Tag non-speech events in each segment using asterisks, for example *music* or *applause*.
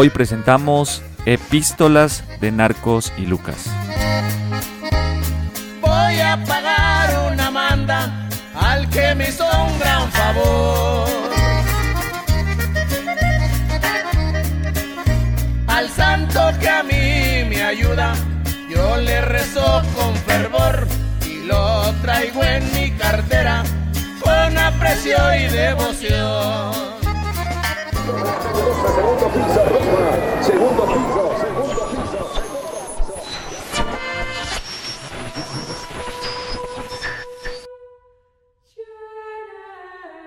Hoy presentamos Epístolas de Narcos y Lucas. Voy a pagar una manda al que me hizo un gran favor. Al santo que a mí me ayuda, yo le rezo con fervor y lo traigo en mi cartera con aprecio y devoción. Segundo piso, segundo piso.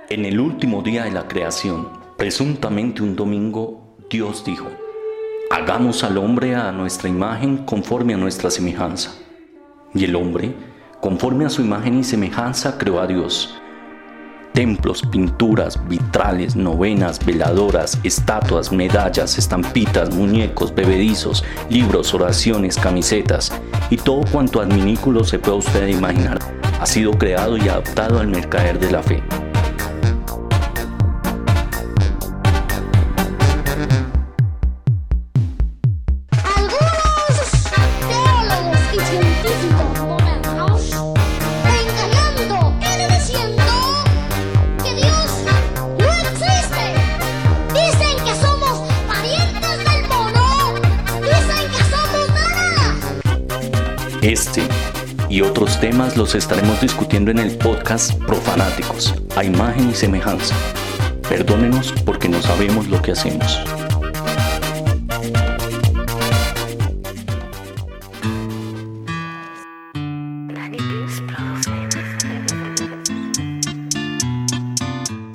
En el último día de la creación, presuntamente un domingo, Dios dijo, hagamos al hombre a nuestra imagen conforme a nuestra semejanza. Y el hombre, conforme a su imagen y semejanza, creó a Dios templos, pinturas, vitrales, novenas, veladoras, estatuas, medallas, estampitas, muñecos, bebedizos, libros, oraciones, camisetas y todo cuanto adminículo se pueda usted imaginar ha sido creado y adaptado al mercader de la fe. Temas los estaremos discutiendo en el podcast Profanáticos, a imagen y semejanza. Perdónenos porque no sabemos lo que hacemos.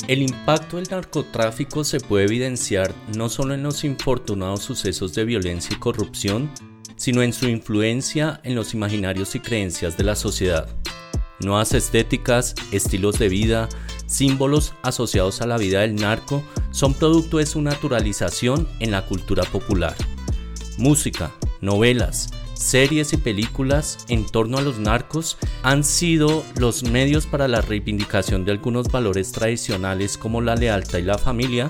El impacto del narcotráfico se puede evidenciar no solo en los infortunados sucesos de violencia y corrupción, sino en su influencia en los imaginarios y creencias de la sociedad. Nuevas estéticas, estilos de vida, símbolos asociados a la vida del narco son producto de su naturalización en la cultura popular. Música, novelas, series y películas en torno a los narcos han sido los medios para la reivindicación de algunos valores tradicionales como la lealtad y la familia,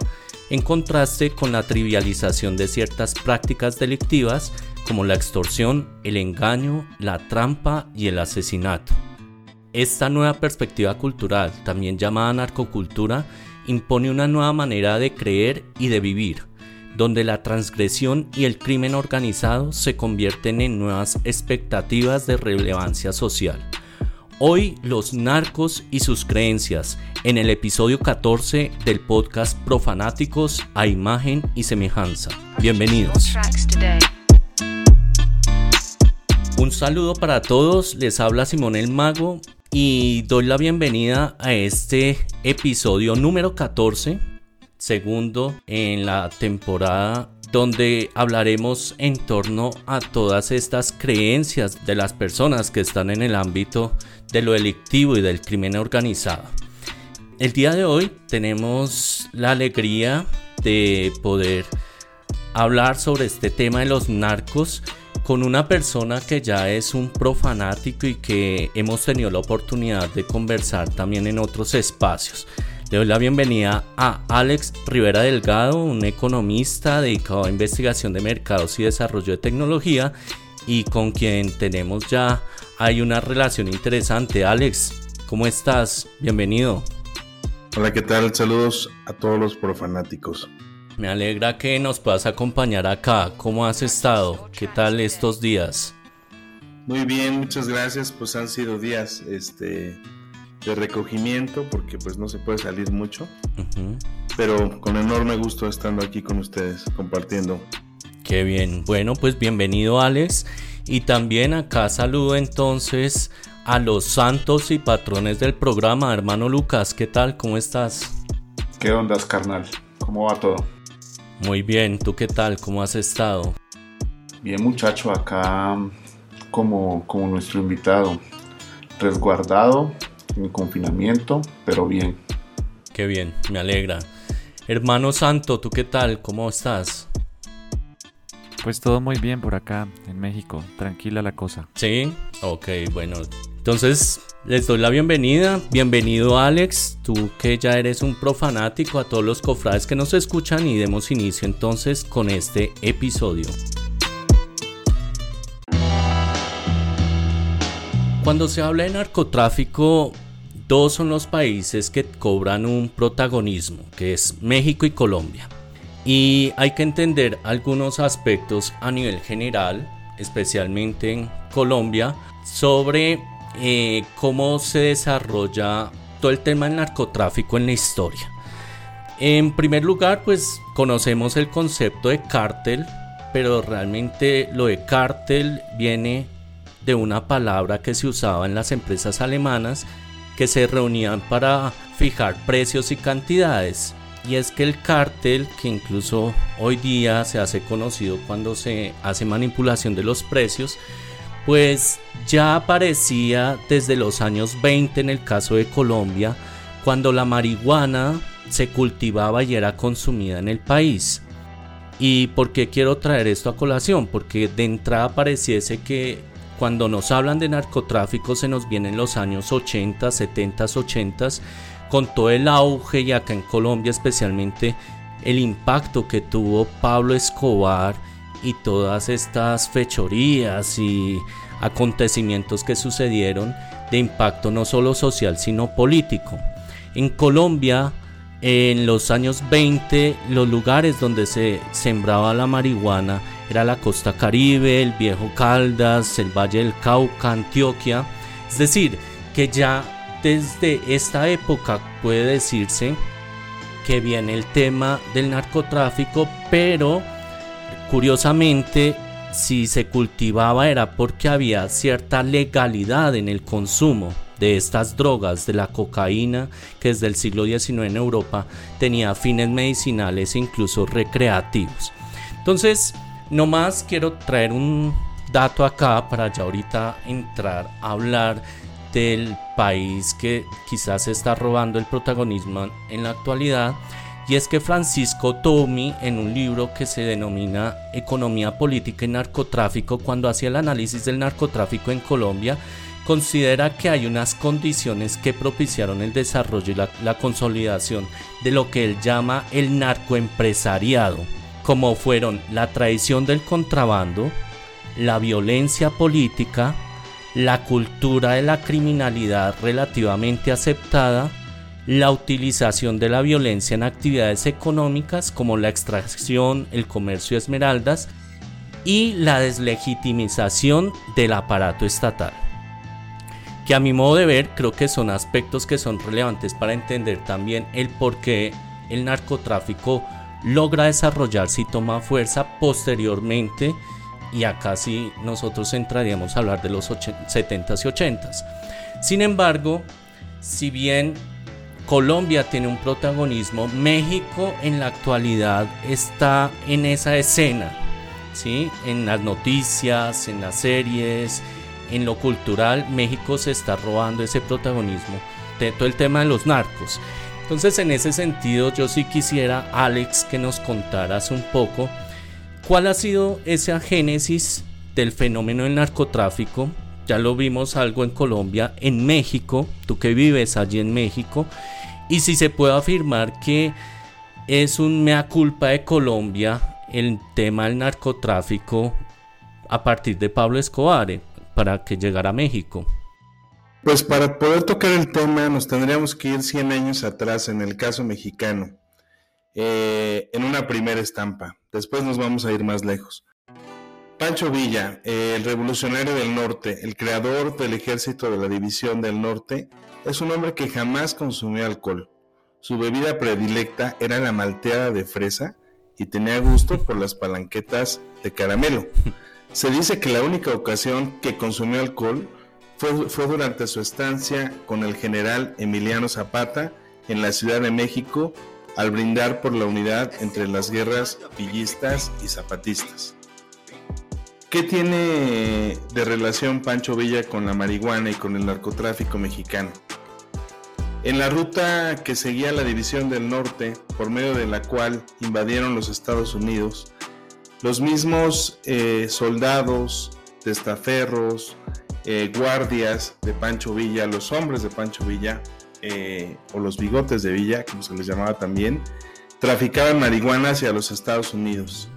en contraste con la trivialización de ciertas prácticas delictivas como la extorsión, el engaño, la trampa y el asesinato. Esta nueva perspectiva cultural, también llamada narcocultura, impone una nueva manera de creer y de vivir, donde la transgresión y el crimen organizado se convierten en nuevas expectativas de relevancia social. Hoy los narcos y sus creencias en el episodio 14 del podcast Profanáticos a imagen y semejanza. Bienvenidos. Un saludo para todos, les habla Simón el Mago y doy la bienvenida a este episodio número 14, segundo en la temporada donde hablaremos en torno a todas estas creencias de las personas que están en el ámbito de lo delictivo y del crimen organizado. El día de hoy tenemos la alegría de poder hablar sobre este tema de los narcos con una persona que ya es un profanático y que hemos tenido la oportunidad de conversar también en otros espacios. Le doy la bienvenida a Alex Rivera Delgado, un economista dedicado a investigación de mercados y desarrollo de tecnología y con quien tenemos ya hay una relación interesante. Alex, ¿cómo estás? Bienvenido. Hola, ¿qué tal? Saludos a todos los profanáticos. Me alegra que nos puedas acompañar acá. ¿Cómo has estado? ¿Qué tal estos días? Muy bien, muchas gracias. Pues han sido días este, de recogimiento porque pues no se puede salir mucho. Pero con enorme gusto estando aquí con ustedes, compartiendo. Qué bien. Bueno, pues bienvenido Alex. Y también acá saludo entonces a los santos y patrones del programa, hermano Lucas. ¿Qué tal? ¿Cómo estás? ¿Qué ondas, carnal? ¿Cómo va todo? Muy bien, ¿tú qué tal? ¿Cómo has estado? Bien muchacho, acá como, como nuestro invitado, resguardado, en confinamiento, pero bien. Qué bien, me alegra. Hermano Santo, ¿tú qué tal? ¿Cómo estás? Pues todo muy bien por acá, en México. Tranquila la cosa. Sí, ok, bueno. Entonces, Les doy la bienvenida, bienvenido Alex, tú que ya eres un profanático a todos los cofrades que nos escuchan y demos inicio entonces con este episodio. Cuando se habla de narcotráfico, dos son los países que cobran un protagonismo, que es México y Colombia. Y hay que entender algunos aspectos a nivel general, especialmente en Colombia, sobre eh, cómo se desarrolla todo el tema del narcotráfico en la historia. En primer lugar, pues conocemos el concepto de cártel, pero realmente lo de cártel viene de una palabra que se usaba en las empresas alemanas que se reunían para fijar precios y cantidades. Y es que el cártel, que incluso hoy día se hace conocido cuando se hace manipulación de los precios, pues ya aparecía desde los años 20 en el caso de Colombia, cuando la marihuana se cultivaba y era consumida en el país. ¿Y por qué quiero traer esto a colación? Porque de entrada pareciese que cuando nos hablan de narcotráfico se nos vienen los años 80, 70, 80, con todo el auge y acá en Colombia especialmente el impacto que tuvo Pablo Escobar y todas estas fechorías y acontecimientos que sucedieron de impacto no solo social sino político. En Colombia, en los años 20, los lugares donde se sembraba la marihuana era la costa caribe, el viejo Caldas, el Valle del Cauca, Antioquia. Es decir, que ya desde esta época puede decirse que viene el tema del narcotráfico, pero Curiosamente, si se cultivaba era porque había cierta legalidad en el consumo de estas drogas, de la cocaína, que desde el siglo XIX en Europa tenía fines medicinales e incluso recreativos. Entonces, nomás quiero traer un dato acá para ya ahorita entrar a hablar del país que quizás está robando el protagonismo en la actualidad y es que Francisco Tomi, en un libro que se denomina Economía Política y Narcotráfico, cuando hacía el análisis del narcotráfico en Colombia, considera que hay unas condiciones que propiciaron el desarrollo y la, consolidación de lo que él llama el narcoempresariado, como fueron la traición del contrabando, la violencia política, la cultura de la criminalidad relativamente aceptada, la utilización de la violencia en actividades económicas como la extracción, el comercio de esmeraldas y la deslegitimización del aparato estatal. Que a mi modo de ver creo que son aspectos que son relevantes para entender también el por qué el narcotráfico logra desarrollarse y toma fuerza posteriormente y acá sí nosotros entraríamos a hablar de los 70s y 80s. Sin embargo, si bien Colombia tiene un protagonismo, México en la actualidad está en esa escena, ¿sí? en las noticias, en las series, en lo cultural, México se está robando ese protagonismo de todo el tema de los narcos. Entonces en ese sentido yo sí quisiera, Alex, que nos contaras un poco cuál ha sido esa génesis del fenómeno del narcotráfico ya lo vimos algo en Colombia, en México, tú que vives allí en México, y si se puede afirmar que es un mea culpa de Colombia el tema del narcotráfico a partir de Pablo Escobar para que llegara a México. Pues para poder tocar el tema nos tendríamos que ir 100 años atrás en el caso mexicano, eh, en una primera estampa. Después nos vamos a ir más lejos. Pancho Villa, el revolucionario del norte, el creador del ejército de la División del Norte, es un hombre que jamás consumió alcohol. Su bebida predilecta era la malteada de fresa y tenía gusto por las palanquetas de caramelo. *laughs* Se dice que la única ocasión que consumió alcohol fue, fue durante su estancia con el general Emiliano Zapata en la Ciudad de México al brindar por la unidad entre las guerras villistas y zapatistas. ¿Qué tiene de relación Pancho Villa con la marihuana y con el narcotráfico mexicano? En la ruta que seguía la División del Norte, por medio de la cual invadieron los Estados Unidos, los mismos eh, soldados, testaferros, eh, guardias de Pancho Villa, los hombres de Pancho Villa, eh, o los bigotes de Villa, como se les llamaba también, traficaban marihuana hacia los Estados Unidos.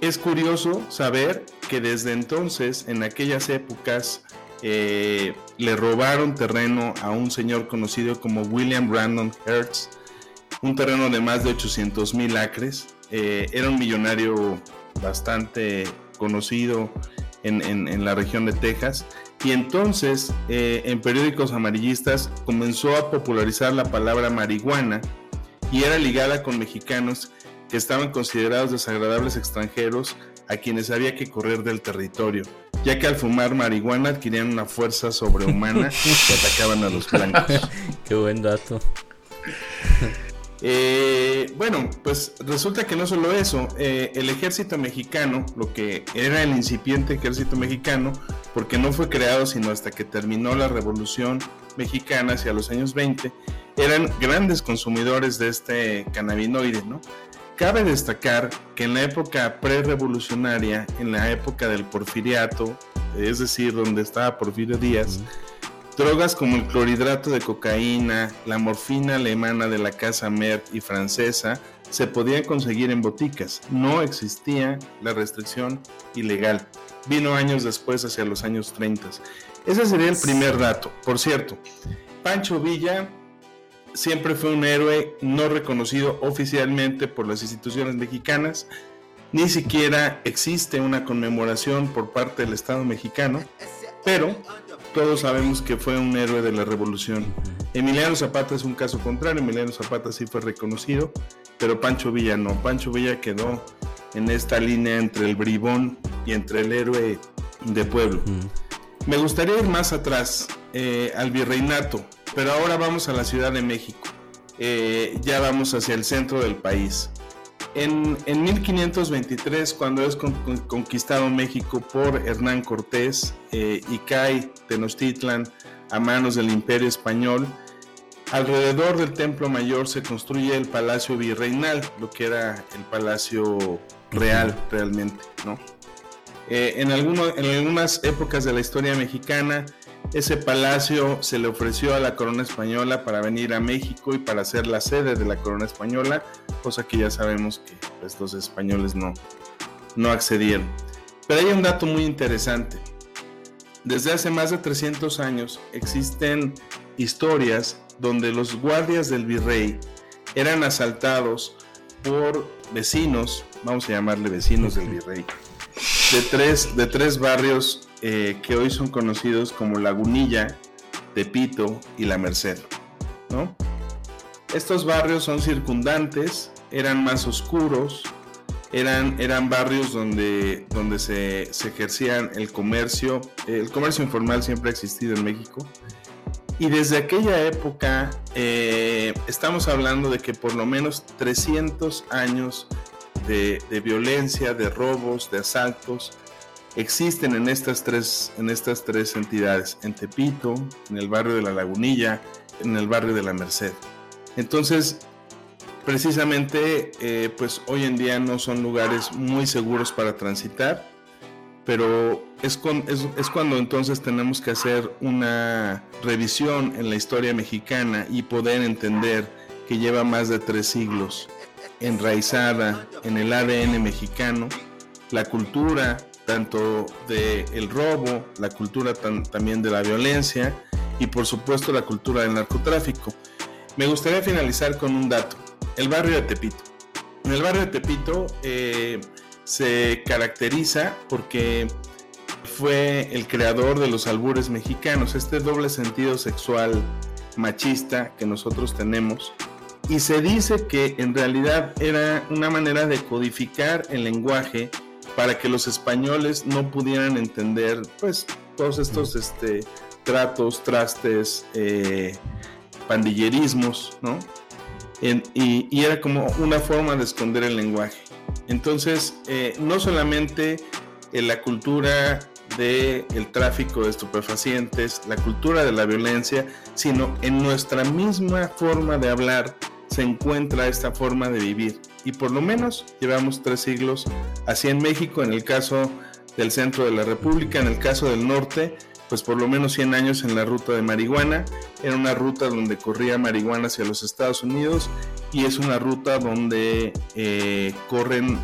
Es curioso saber que desde entonces, en aquellas épocas, le robaron terreno a un señor conocido como William Brandon Hertz, un terreno de más de 800 mil acres. Eh, era un millonario bastante conocido en, la región de Texas. Y entonces, eh, en periódicos amarillistas, comenzó a popularizar la palabra marihuana y era ligada con mexicanos que estaban considerados desagradables extranjeros a quienes había que correr del territorio, ya que al fumar marihuana adquirían una fuerza sobrehumana *laughs* que atacaban a los blancos. Qué buen dato. *laughs* Eh, bueno, pues resulta que no solo eso, eh, el ejército mexicano, lo que era el incipiente ejército mexicano, porque no fue creado sino hasta que terminó la revolución mexicana hacia los años 20, eran grandes consumidores de este cannabinoide, ¿no? Cabe destacar que en la época prerevolucionaria, en la época del porfiriato, es decir, donde estaba Porfirio Díaz, drogas como el clorhidrato de cocaína, la morfina alemana de la casa Merck y francesa se podían conseguir en boticas. No existía la restricción ilegal. Vino años después, hacia los años 30. Ese sería el primer dato. Por cierto, Pancho Villa siempre fue un héroe no reconocido oficialmente por las instituciones mexicanas, ni siquiera existe una conmemoración por parte del Estado mexicano, pero todos sabemos que fue un héroe de la revolución. Emiliano Zapata es un caso contrario, Emiliano Zapata sí fue reconocido, pero Pancho Villa no. Pancho Villa quedó en esta línea entre el bribón y entre el héroe de pueblo. Me gustaría ir más atrás, eh, al virreinato. Pero ahora vamos a la Ciudad de México. Eh, ya vamos hacia el centro del país. En, 1523, cuando es conquistado México por Hernán Cortés eh, y cae Tenochtitlan a manos del Imperio Español, alrededor del Templo Mayor se construye el Palacio Virreinal, lo que era el Palacio Real realmente, ¿no? Eh, en, en algunas épocas de la historia mexicana, ese palacio se le ofreció a la corona española para venir a México y para ser la sede de la corona española, cosa que ya sabemos que estos los españoles no, no accedieron. Pero hay un dato muy interesante. Desde hace más de 300 años existen historias donde los guardias del virrey eran asaltados por vecinos, vamos a llamarle vecinos del virrey, de tres, de tres barrios eh, que hoy son conocidos como Lagunilla, Tepito y La Merced. ¿no? Estos barrios son circundantes, eran más oscuros, eran, eran barrios donde, donde se, se ejercían el comercio. El comercio informal siempre ha existido en México. Y desde aquella época eh, estamos hablando de que por lo menos 300 años de, de, violencia, de robos, de asaltos, existen en estas tres, en estas tres entidades, en Tepito, en el barrio de la Lagunilla, en el barrio de la Merced. Entonces, precisamente, eh, pues hoy en día no son lugares muy seguros para transitar, pero es, es, cuando entonces tenemos que hacer una revisión en la historia mexicana y poder entender que lleva más de tres siglos enraizada en el ADN mexicano, la cultura, tanto del robo, la cultura también de la violencia y por supuesto la cultura del narcotráfico. Me gustaría finalizar con un dato, el barrio de Tepito. En el barrio de Tepito eh, se caracteriza porque fue el creador de los albures mexicanos, este doble sentido sexual machista que nosotros tenemos. Y se dice que en realidad era una manera de codificar el lenguaje para que los españoles no pudieran entender pues todos estos este, tratos, trastes, eh, pandillerismos, ¿no? y, era como una forma de esconder el lenguaje. Entonces, eh, no solamente en la cultura del el tráfico de estupefacientes, la cultura de la violencia, sino en nuestra misma forma de hablar se encuentra esta forma de vivir y por lo menos llevamos tres siglos así en México, en el caso del centro de la República. En el caso del norte, pues por lo menos 100 años en la ruta de marihuana. Era una ruta donde corría marihuana hacia los Estados Unidos y es una ruta donde eh, corren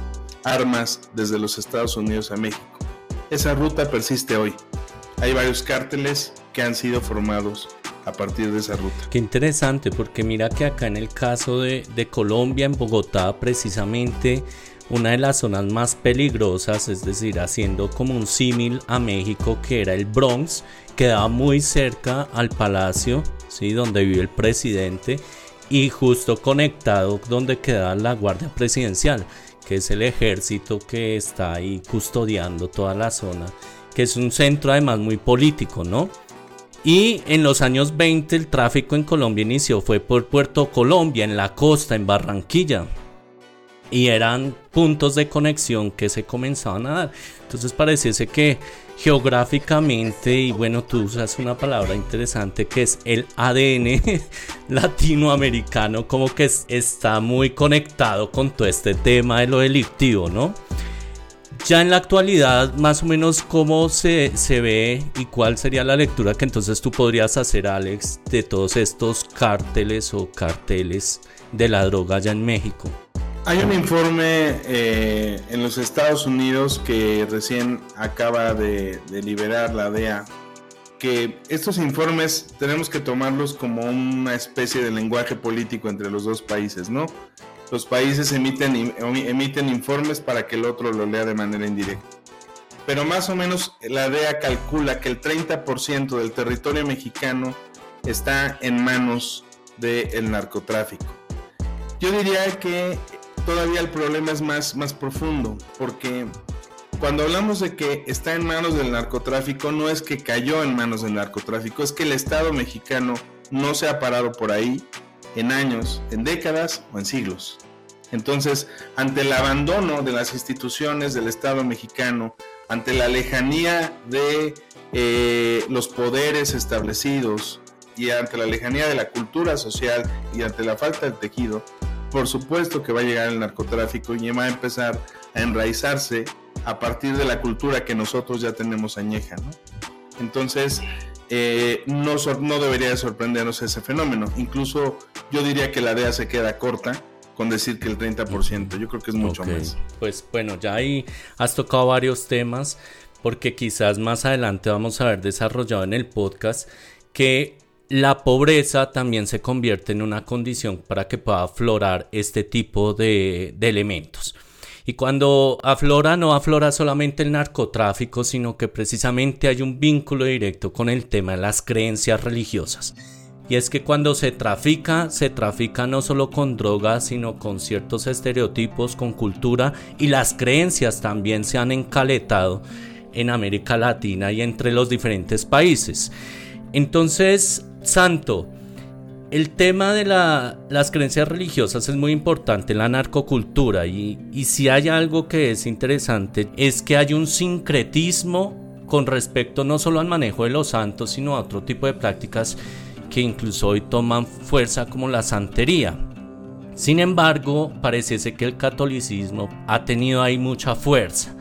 armas desde los Estados Unidos a México. Esa ruta persiste hoy. Hay varios cárteles que han sido formados a partir de esa ruta. Qué interesante, porque mira que acá en el caso de, Colombia, en Bogotá, precisamente una de las zonas más peligrosas, es decir, haciendo como un símil a México, que era el Bronx, quedaba muy cerca al palacio, ¿sí? donde vive el presidente, y justo conectado donde queda la Guardia Presidencial, que es el ejército que está ahí custodiando toda la zona, que es un centro además muy político, ¿no? Y en los años 20 el tráfico en Colombia inició, fue por Puerto Colombia, en la costa, en Barranquilla y eran puntos de conexión que se comenzaban a dar. Entonces pareciese que geográficamente, y bueno, tú usas una palabra interesante que es el ADN *laughs* latinoamericano, como que está muy conectado con todo este tema de lo delictivo, ¿no? Ya en la actualidad, más o menos cómo se, se ve y cuál sería la lectura que entonces tú podrías hacer, Alex, de todos estos cárteles o carteles de la droga allá en México. Hay un informe eh, en los Estados Unidos que recién acaba de, liberar la DEA, que estos informes tenemos que tomarlos como una especie de lenguaje político entre los dos países, ¿no? Los países emiten, emiten informes para que el otro lo lea de manera indirecta. Pero más o menos la DEA calcula que el 30% del territorio mexicano está en manos del narcotráfico. Yo diría que todavía el problema es más, más profundo, porque cuando hablamos de que está en manos del narcotráfico, no es que cayó en manos del narcotráfico, es que el Estado mexicano no se ha parado por ahí en años, en décadas o en siglos. Entonces, ante el abandono de las instituciones del Estado mexicano, ante la lejanía de eh, los poderes establecidos y ante la lejanía de la cultura social y ante la falta de tejido, por supuesto que va a llegar el narcotráfico y va a empezar a enraizarse a partir de la cultura que nosotros ya tenemos añeja. Entonces, eh, no, no debería de sorprendernos ese fenómeno. Incluso yo diría que la DEA se queda corta con decir que el 30%, yo creo que es mucho más. Pues bueno, ya ahí has tocado varios temas, porque quizás más adelante vamos a ver desarrollado en el podcast que la pobreza también se convierte en una condición para que pueda aflorar este tipo de, elementos. Y cuando aflora, no aflora solamente el narcotráfico, sino que precisamente hay un vínculo directo con el tema de las creencias religiosas. Y es que cuando se trafica, se trafica no solo con drogas, sino con ciertos estereotipos, con cultura y las creencias también se han encaletado en América Latina y entre los diferentes países. Entonces, Santo, el tema de las creencias religiosas es muy importante en la narcocultura y, si hay algo que es interesante es que hay un sincretismo con respecto no solo al manejo de los santos, sino a otro tipo de prácticas que incluso hoy toman fuerza como la santería. Sin embargo, parece que el catolicismo ha tenido ahí mucha fuerza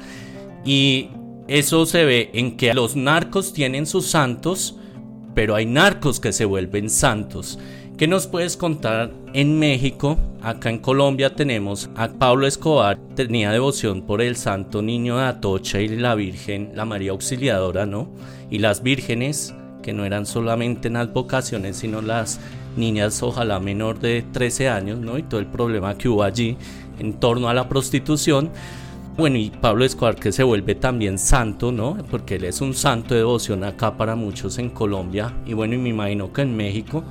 y eso se ve en que los narcos tienen sus santos, pero hay narcos que se vuelven santos. ¿Qué nos puedes contar en México? Acá en Colombia tenemos a Pablo Escobar, tenía devoción por el Santo Niño de Atocha y la Virgen, la María Auxiliadora, ¿no? Y las vírgenes, que no eran solamente en advocaciones, sino las niñas, ojalá menor de 13 años, ¿no? Y todo el problema que hubo allí en torno a la prostitución. Bueno, y Pablo Escobar que se vuelve también santo, ¿no? Porque él es un santo de devoción acá para muchos en Colombia y bueno, y me imagino que en México.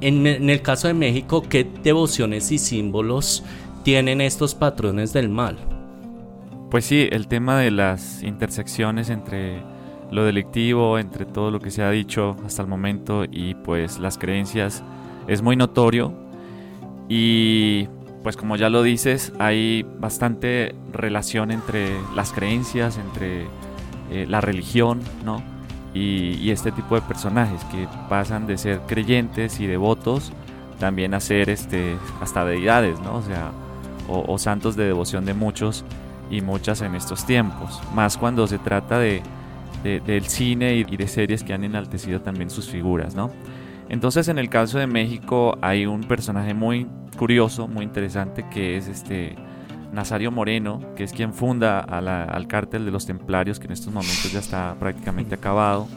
En, el caso de México, ¿qué devociones y símbolos tienen estos patrones del mal? Pues sí, el tema de las intersecciones entre lo delictivo, entre todo lo que se ha dicho hasta el momento y pues las creencias es muy notorio y pues como ya lo dices, hay bastante relación entre las creencias, entre eh, la religión, ¿no? Y, este tipo de personajes que pasan de ser creyentes y devotos también a ser este, hasta deidades, ¿no? O sea, o, santos de devoción de muchos y muchas en estos tiempos, más cuando se trata de, del cine y de series que han enaltecido también sus figuras, ¿no? Entonces en el caso de México hay un personaje muy curioso, muy interesante, que es este Nazario Moreno, que es quien funda al cártel de los templarios, que en estos momentos ya está prácticamente *laughs* acabado.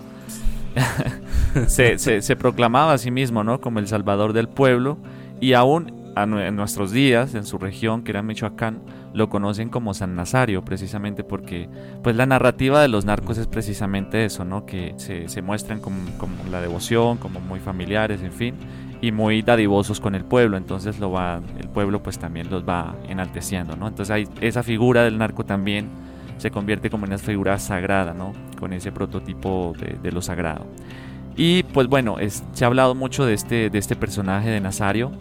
*laughs* se, se, proclamaba a sí mismo ¿no? como el salvador del pueblo y aún en nuestros días, en su región, que era Michoacán, lo conocen como San Nazario, precisamente porque pues la narrativa de los narcos es precisamente eso, ¿no? Que se, muestran como, la devoción, como muy familiares, en fin, y muy dadivosos con el pueblo, entonces lo va, el pueblo pues también los va enalteciendo, ¿no? Entonces hay, esa figura del narco también se convierte como en una figura sagrada, ¿no? Con ese prototipo de, lo sagrado. Y pues bueno, se ha hablado mucho de este, de este personaje de Nazario,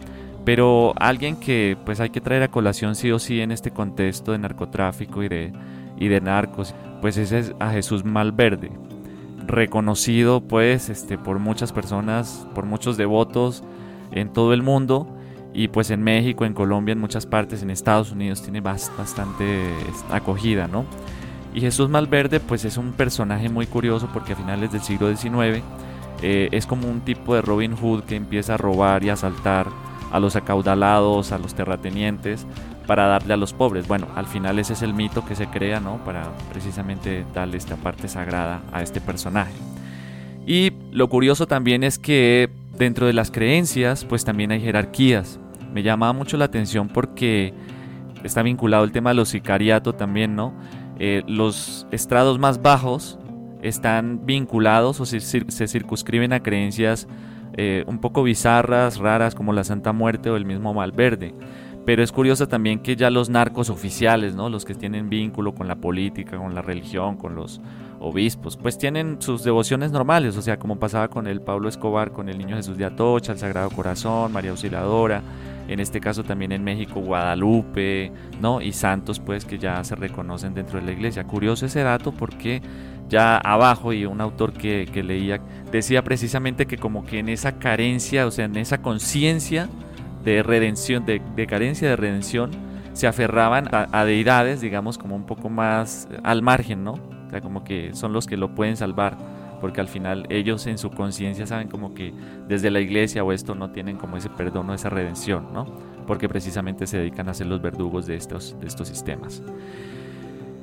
pero alguien que pues hay que traer a colación sí o sí en este contexto de narcotráfico y de, y de narcos, pues ese es a Jesús Malverde, reconocido pues este, por muchas personas, por muchos devotos en todo el mundo y pues en México, en Colombia, en muchas partes, en Estados Unidos tiene bastante acogida, ¿no? Y Jesús Malverde pues es un personaje muy curioso porque a finales del siglo XIX eh, es como un tipo de Robin Hood que empieza a robar y asaltar a los acaudalados, a los terratenientes, para darle a los pobres. Bueno, al final ese es el mito que se crea, ¿no? Para precisamente darle esta parte sagrada a este personaje. Y lo curioso también es que dentro de las creencias, pues también hay jerarquías. Me llamaba mucho la atención porque está vinculado el tema de los sicariatos también, ¿no? Eh, los estrados más bajos están vinculados o se, se circunscriben a creencias eh, un poco bizarras, raras, como la Santa Muerte o el mismo Malverde. Pero es curioso también que ya los narcos oficiales, ¿no? los que tienen vínculo con la política, con la religión, con los obispos, pues tienen sus devociones normales, o sea, como pasaba con el Pablo Escobar, con el Niño Jesús de Atocha, el Sagrado Corazón, María Auxiliadora, en este caso también en México Guadalupe, ¿no? Y santos pues que ya se reconocen dentro de la iglesia. Curioso ese dato porque ya abajo y un autor que, leía decía precisamente que como que en esa carencia, o sea, en esa conciencia de redención, de, carencia de redención, se aferraban a, deidades, digamos, como un poco más al margen, ¿no? O sea, como que son los que lo pueden salvar, porque al final ellos en su conciencia saben como que desde la iglesia o esto no tienen como ese perdón o esa redención, ¿no? Porque precisamente se dedican a ser los verdugos de estos, de estos sistemas.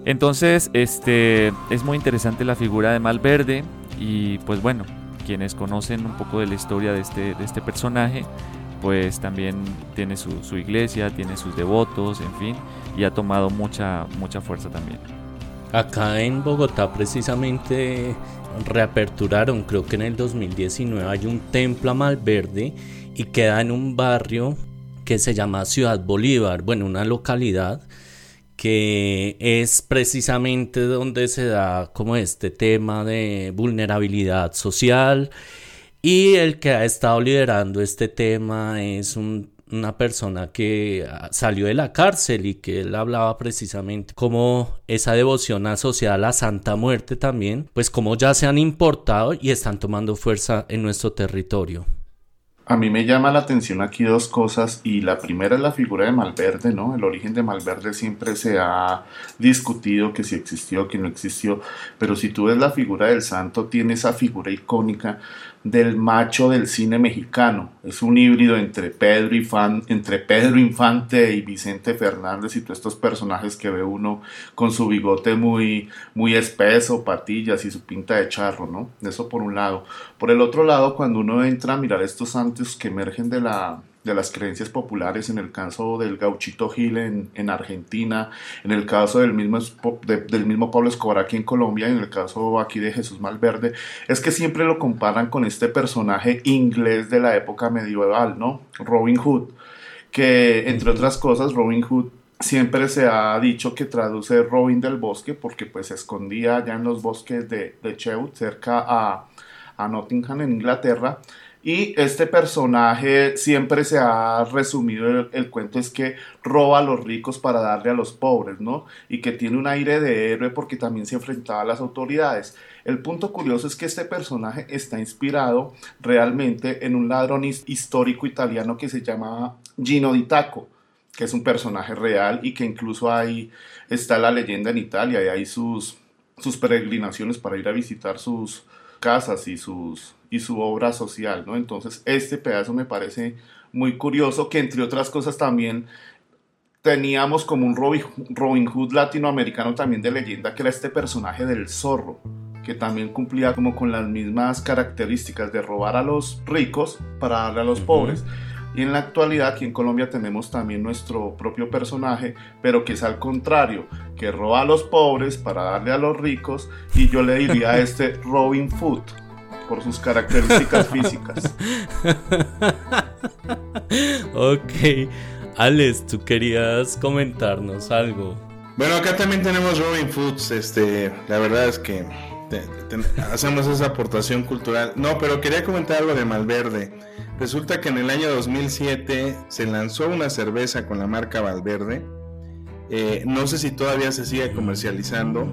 Entonces, este es muy interesante la figura de Malverde y pues bueno, quienes conocen un poco de la historia de este, de este personaje, pues también tiene su, iglesia, tiene sus devotos, en fin, y ha tomado mucha, mucha fuerza también. Acá en Bogotá precisamente reaperturaron, creo que en el 2019 hay un templo a Malverde y queda en un barrio que se llama Ciudad Bolívar, bueno, una localidad que es precisamente donde se da como este tema de vulnerabilidad social y el que ha estado liderando este tema es una persona que salió de la cárcel y que él hablaba precisamente como esa devoción asociada a la Santa Muerte también, pues como ya se han importado y están tomando fuerza en nuestro territorio. A mí me llama la atención aquí dos cosas y la primera es la figura de Malverde, ¿no? El origen de Malverde siempre se ha discutido que si existió, que no existió, pero si tú ves la figura del santo, tiene esa figura icónica del macho del cine mexicano. Es un híbrido entre Pedro, entre Pedro Infante y Vicente Fernández y todos estos personajes que ve uno con su bigote muy, muy espeso, patillas y su pinta de charro, ¿no? Eso por un lado. Por el otro lado, cuando uno entra a mirar estos santos que emergen de la de las creencias populares, en el caso del gauchito Gil en, Argentina, en el caso del mismo, del mismo Pablo Escobar aquí en Colombia, en el caso aquí de Jesús Malverde, es que siempre lo comparan con este personaje inglés de la época medieval, ¿no? Robin Hood, que entre otras cosas Robin Hood siempre se ha dicho que traduce Robin del bosque porque pues se escondía allá en los bosques de, de Cheut, cerca a, a Nottingham en Inglaterra y este personaje siempre se ha resumido, el, cuento es que roba a los ricos para darle a los pobres, ¿no? Y que tiene un aire de héroe porque también se enfrentaba a las autoridades. El punto curioso es que este personaje está inspirado realmente en un ladrón histórico italiano que se llamaba Gino di Tacco que es un personaje real y que incluso ahí está la leyenda en Italia y hay sus, sus peregrinaciones para ir a visitar sus casas y, sus, y su obra social, ¿no? Entonces este pedazo me parece muy curioso que entre otras cosas también teníamos como un Robin Hood latinoamericano también de leyenda que era este personaje del zorro que también cumplía como con las mismas características de robar a los ricos para darle a los pobres. Y en la actualidad aquí en Colombia tenemos también nuestro propio personaje, pero que es al contrario, que roba a los pobres para darle a los ricos y yo le diría a este *laughs* Robin Hood por sus características *laughs* físicas. ok. Alex, tú querías comentarnos algo. Bueno, acá también tenemos Robin Foods. Este, la verdad es que hacemos esa aportación cultural. No, pero quería comentar algo de Malverde. Resulta que en el año 2007 se lanzó una cerveza con la marca Valverde. Eh, no sé si todavía se sigue comercializando,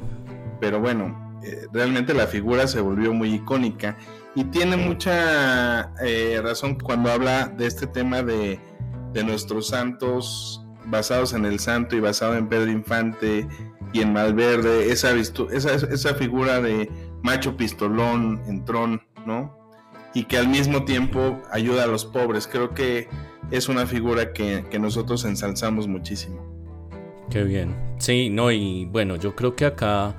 pero bueno, eh, realmente la figura se volvió muy icónica y tiene mucha eh, razón cuando habla de este tema de de nuestros santos basados en el santo y basado en Pedro Infante y en Malverde, esa, esa, esa figura de macho pistolón, entrón, ¿no? Y que al mismo tiempo ayuda a los pobres. Creo que es una figura que, que nosotros ensalzamos muchísimo. Qué bien. Sí, no, y bueno, yo creo que acá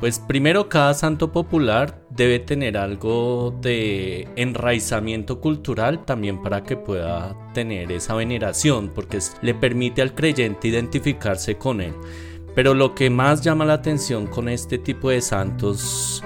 pues primero cada santo popular debe tener algo de enraizamiento cultural también para que pueda tener esa veneración, porque le permite al creyente identificarse con él. Pero lo que más llama la atención con este tipo de santos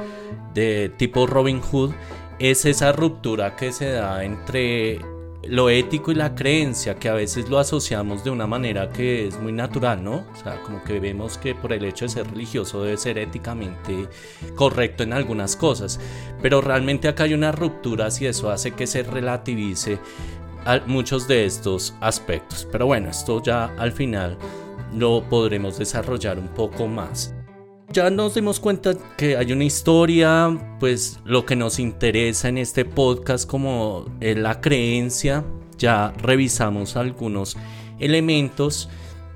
de tipo Robin Hood es esa ruptura que se da entre lo ético y la creencia, que a veces lo asociamos de una manera que es muy natural, ¿no? O sea, como que vemos que por el hecho de ser religioso debe ser éticamente correcto en algunas cosas, pero realmente acá hay una ruptura y eso hace que se relativice muchos de estos aspectos. Pero bueno, esto ya al final lo podremos desarrollar un poco más ya nos dimos cuenta que hay una historia, pues lo que nos interesa en este podcast como la creencia, ya revisamos algunos elementos,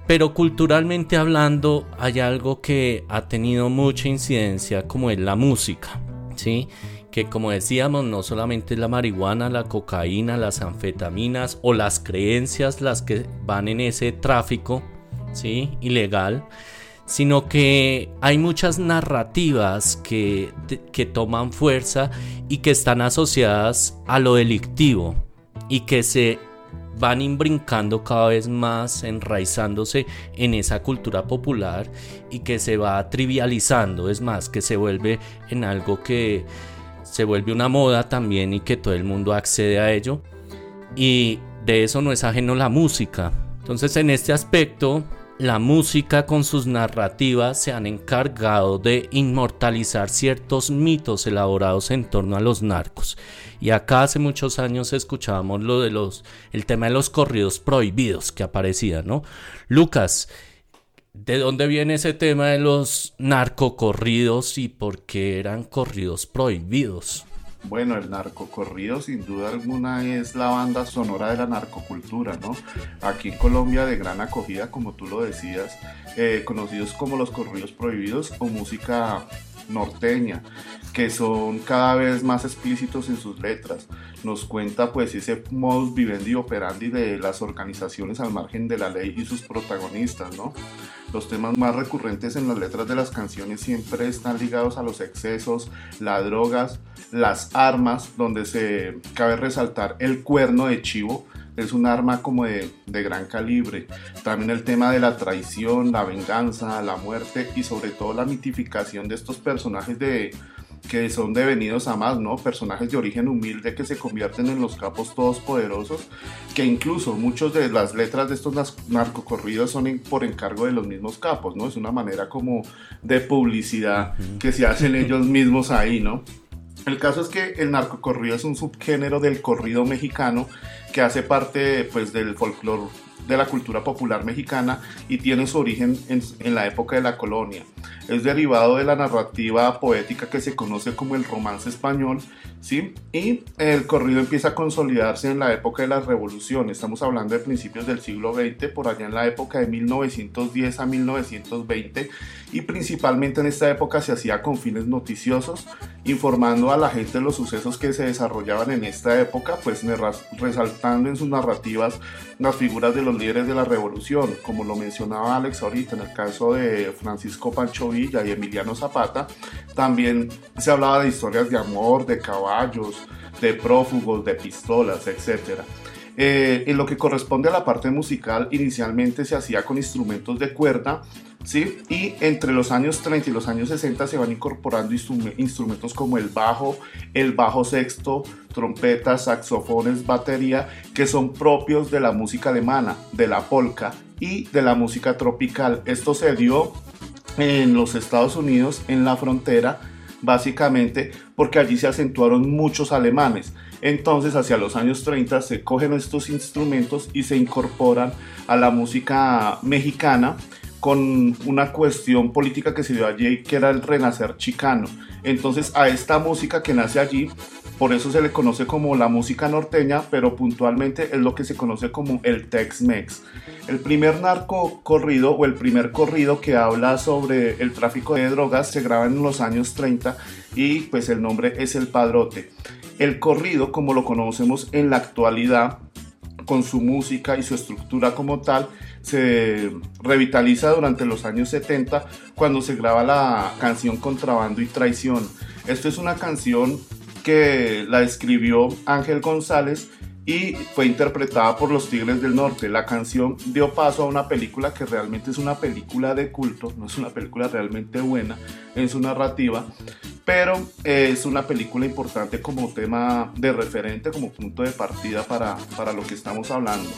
pero culturalmente hablando hay algo que ha tenido mucha incidencia como es la música, ¿sí? Que como decíamos, no solamente la marihuana, la cocaína, las anfetaminas o las creencias las que van en ese tráfico, ¿sí? Ilegal, sino que hay muchas narrativas que, toman fuerza y que están asociadas a lo delictivo y que se van imbrincando cada vez más, enraizándose en esa cultura popular y que se va trivializando, es más, que se vuelve en algo que se vuelve una moda también y que todo el mundo accede a ello. Y de eso no es ajeno la música. Entonces en este aspecto la música con sus narrativas se han encargado de inmortalizar ciertos mitos elaborados en torno a los narcos. Y acá hace muchos años escuchábamos lo de los el tema de los corridos prohibidos que aparecían, ¿no? Lucas, ¿de dónde viene ese tema de los narcocorridos y por qué eran corridos prohibidos? Bueno, el narcocorrido sin duda alguna es la banda sonora de la narcocultura, ¿no? Aquí en Colombia de gran acogida, como tú lo decías, eh, conocidos como los corridos prohibidos o música norteña, que son cada vez más explícitos en sus letras. Nos cuenta pues ese modus vivendi operandi de las organizaciones al margen de la ley y sus protagonistas, ¿no? Los temas más recurrentes en las letras de las canciones siempre están ligados a los excesos, las drogas, las armas, donde se cabe resaltar el cuerno de chivo, es un arma como de, de, gran calibre. También el tema de la traición, la venganza, la muerte y sobre todo la mitificación de estos personajes de, que son devenidos a más, ¿no? Personajes de origen humilde que se convierten en los capos todos poderosos, que incluso muchos de las letras de estos narcocorridos son por encargo de los mismos capos, ¿no? Es una manera como de publicidad que se hacen ellos mismos ahí, ¿no? El caso es que el narcocorrido es un subgénero del corrido mexicano que hace parte pues, del folclore de la cultura popular mexicana y tiene su origen en, la época de la colonia. Es derivado de la narrativa poética que se conoce como el romance español, ¿sí? Y el corrido empieza a consolidarse en la época de la revolución. Estamos hablando de principios del siglo XX, por allá en la época de 1910 a 1920, y principalmente en esta época se hacía con fines noticiosos, informando a la gente los sucesos que se desarrollaban en esta época, pues resaltando en sus narrativas las figuras de los líderes de la revolución, como lo mencionaba Alex ahorita en el caso de Francisco Pancho Villa y Emiliano Zapata, también se hablaba de historias de amor, de caballos, de prófugos, de pistolas, etc. Eh, en lo que corresponde a la parte musical, inicialmente se hacía con instrumentos de cuerda, ¿sí? Y entre los años 30 y los años 60 se van incorporando instrumentos como el bajo, el bajo sexto, trompetas, saxofones, batería, que son propios de la música alemana, de la polka y de la música tropical. Esto se dio en los Estados Unidos, en la frontera, básicamente porque allí se acentuaron muchos alemanes. Entonces, hacia los años 30 se cogen estos instrumentos y se incorporan a la música mexicana con una cuestión política que se dio allí, que era el renacer chicano. Entonces a esta música que nace allí, por eso se le conoce como la música norteña, pero puntualmente es lo que se conoce como el Tex-Mex. El primer narco corrido o el primer corrido que habla sobre el tráfico de drogas se graba en los años 30 y pues el nombre es El Padrote. El corrido, como lo conocemos en la actualidad, con su música y su estructura como tal, se revitaliza durante los años 70 cuando se graba la canción Contrabando y Traición. Esto es una canción que la escribió Ángel González y fue interpretada por los Tigres del Norte. La canción dio paso a una película que realmente es una película de culto, no es una película realmente buena en su narrativa, pero es una película importante como tema de referente, como punto de partida para, para lo que estamos hablando.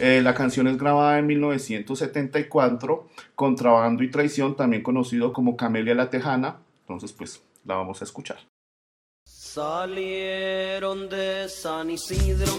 Eh, la canción es grabada en 1974, Contrabando y Traición, también conocido como Camelia la Tejana. Entonces, pues la vamos a escuchar. Salieron de San Isidro,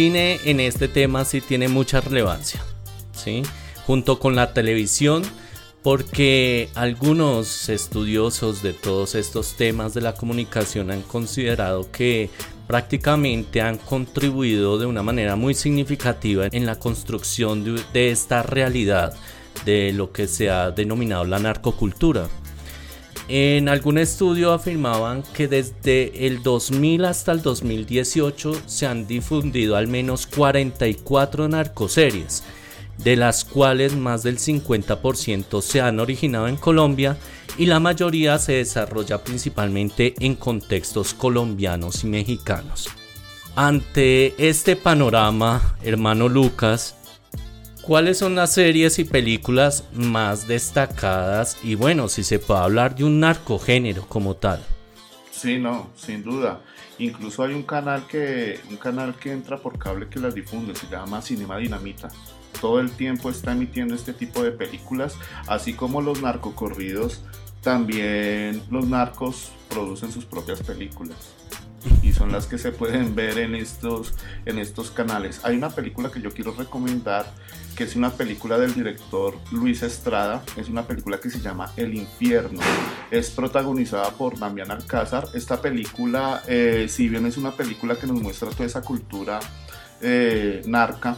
cine en este tema sí tiene mucha relevancia, ¿sí? Junto con la televisión, porque algunos estudiosos de todos estos temas de la comunicación han considerado que prácticamente han contribuido de una manera muy significativa en la construcción de, de esta realidad de lo que se ha denominado la narcocultura. En algún estudio afirmaban que desde el 2000 hasta el 2018 se han difundido al menos 44 narcoseries, de las cuales más del 50% se han originado en Colombia y la mayoría se desarrolla principalmente en contextos colombianos y mexicanos. Ante este panorama, hermano Lucas, ¿Cuáles son las series y películas más destacadas? Y bueno, si se puede hablar de un narcogénero como tal. Sí, no, sin duda. Incluso hay un canal que un canal que entra por cable que las difunde, se llama Cinema Dinamita. Todo el tiempo está emitiendo este tipo de películas, así como los narcocorridos, también los narcos producen sus propias películas. Y son las que se pueden ver en estos, en estos canales. Hay una película que yo quiero recomendar, es una película del director Luis Estrada, es una película que se llama El Infierno, es protagonizada por Damián Alcázar. Esta película, eh, si bien es una película que nos muestra toda esa cultura eh, narca,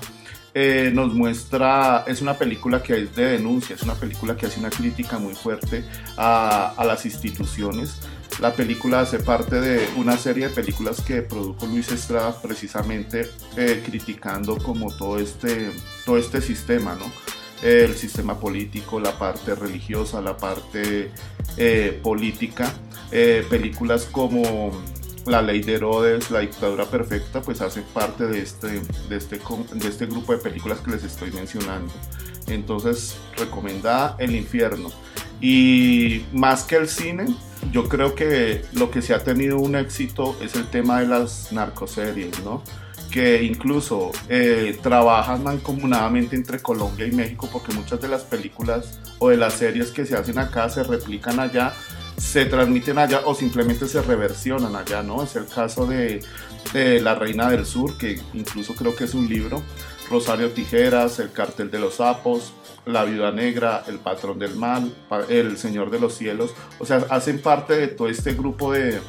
eh, nos muestra, es una película que es de denuncia, es una película que hace una crítica muy fuerte a, las instituciones. La película hace parte de una serie de películas que produjo Luis Estrada precisamente eh, criticando como todo este, todo este sistema, ¿no? El sistema político, la parte religiosa, la parte eh, política. películas como la ley de Herodes, la dictadura perfecta, pues hace parte de este, de este, de este grupo de películas que les estoy mencionando. Entonces, recomendada El infierno. Y más que el cine, yo creo que lo que se ha tenido un éxito es el tema de las narcoseries, ¿no? que incluso eh, trabajan mancomunadamente entre Colombia y México porque muchas de las películas o de las series que se hacen acá se replican allá se transmiten allá o simplemente se reversionan allá, ¿no? Es el caso de, La Reina del Sur, que incluso creo que es un libro, Rosario Tijeras, El Cartel de los Sapos, La Viuda Negra, El Patrón del Mal, El Señor de los Cielos, o sea, hacen parte de todo este grupo de,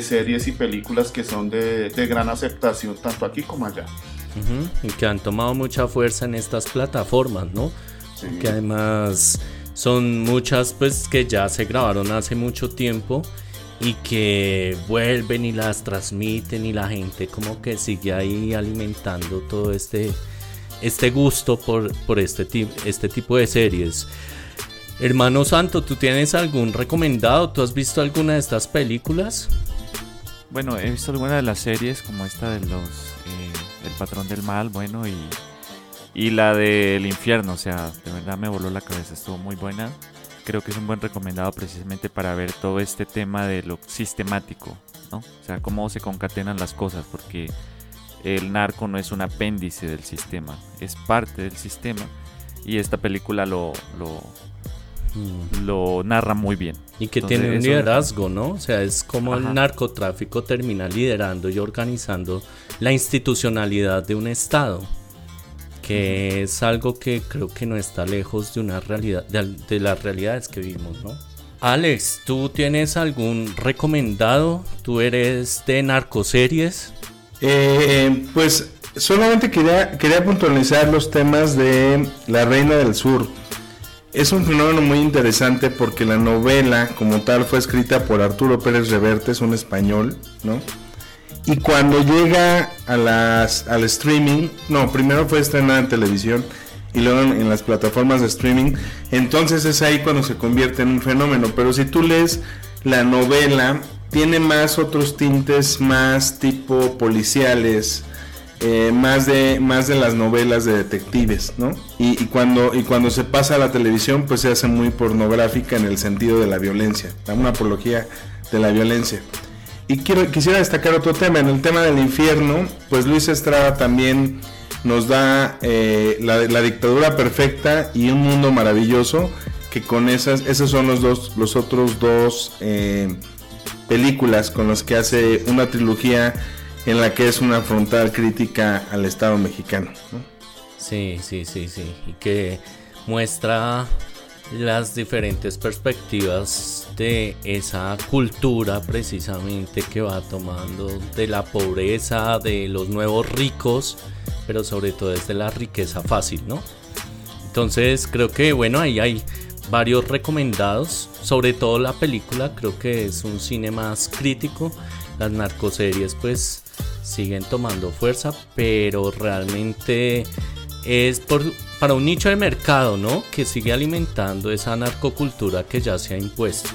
series y películas que son de, gran aceptación tanto aquí como allá. Y que han tomado mucha fuerza en estas plataformas, ¿no? Que además son muchas pues que ya se grabaron hace mucho tiempo y que vuelven y las transmiten y la gente como que sigue ahí alimentando todo este, este gusto por, por este, este tipo de series. Hermano Santo, ¿tú tienes algún recomendado? ¿Tú has visto alguna de estas películas? Bueno, he visto alguna de las series como esta de los eh, El Patrón del Mal, bueno, y y la del infierno, o sea, de verdad me voló la cabeza, estuvo muy buena. Creo que es un buen recomendado precisamente para ver todo este tema de lo sistemático, ¿no? O sea, cómo se concatenan las cosas, porque el narco no es un apéndice del sistema, es parte del sistema. Y esta película lo, lo, mm. lo narra muy bien. Y que tiene un liderazgo, ¿no? O sea, es como el narcotráfico termina liderando y organizando la institucionalidad de un Estado que es algo que creo que no está lejos de una realidad, de, las realidades que vivimos, ¿no? Alex, ¿tú tienes algún recomendado? ¿Tú eres de narcoseries? Eh, pues solamente quería, quería puntualizar los temas de La Reina del Sur. Es un fenómeno muy interesante porque la novela como tal fue escrita por Arturo Pérez Reverte, es un español, ¿no? Y cuando llega a las, al streaming, no, primero fue estrenada en televisión y luego en, las plataformas de streaming, entonces es ahí cuando se convierte en un fenómeno. Pero si tú lees la novela, tiene más otros tintes más tipo policiales, eh, más, de, más de las novelas de detectives, ¿no? Y, cuando, y cuando se pasa a la televisión, pues se hace muy pornográfica en el sentido de la violencia, una apología de la violencia. Y quiero, quisiera destacar otro tema, en el tema del infierno, pues Luis Estrada también nos da eh, la, dictadura perfecta y un mundo maravilloso, que con esas, esos son los dos, los otros dos eh, películas con las que hace una trilogía en la que es una frontal crítica al Estado mexicano. Sí, sí, sí, sí, y que muestra las diferentes perspectivas de esa cultura precisamente que va tomando de la pobreza, de los nuevos ricos, pero sobre todo desde la riqueza fácil, ¿no? Entonces creo que bueno, ahí hay varios recomendados, sobre todo la película, creo que es un cine más crítico, las narcoseries pues siguen tomando fuerza, pero realmente es por para un nicho de mercado, ¿no? Que sigue alimentando esa narcocultura que ya se ha impuesto.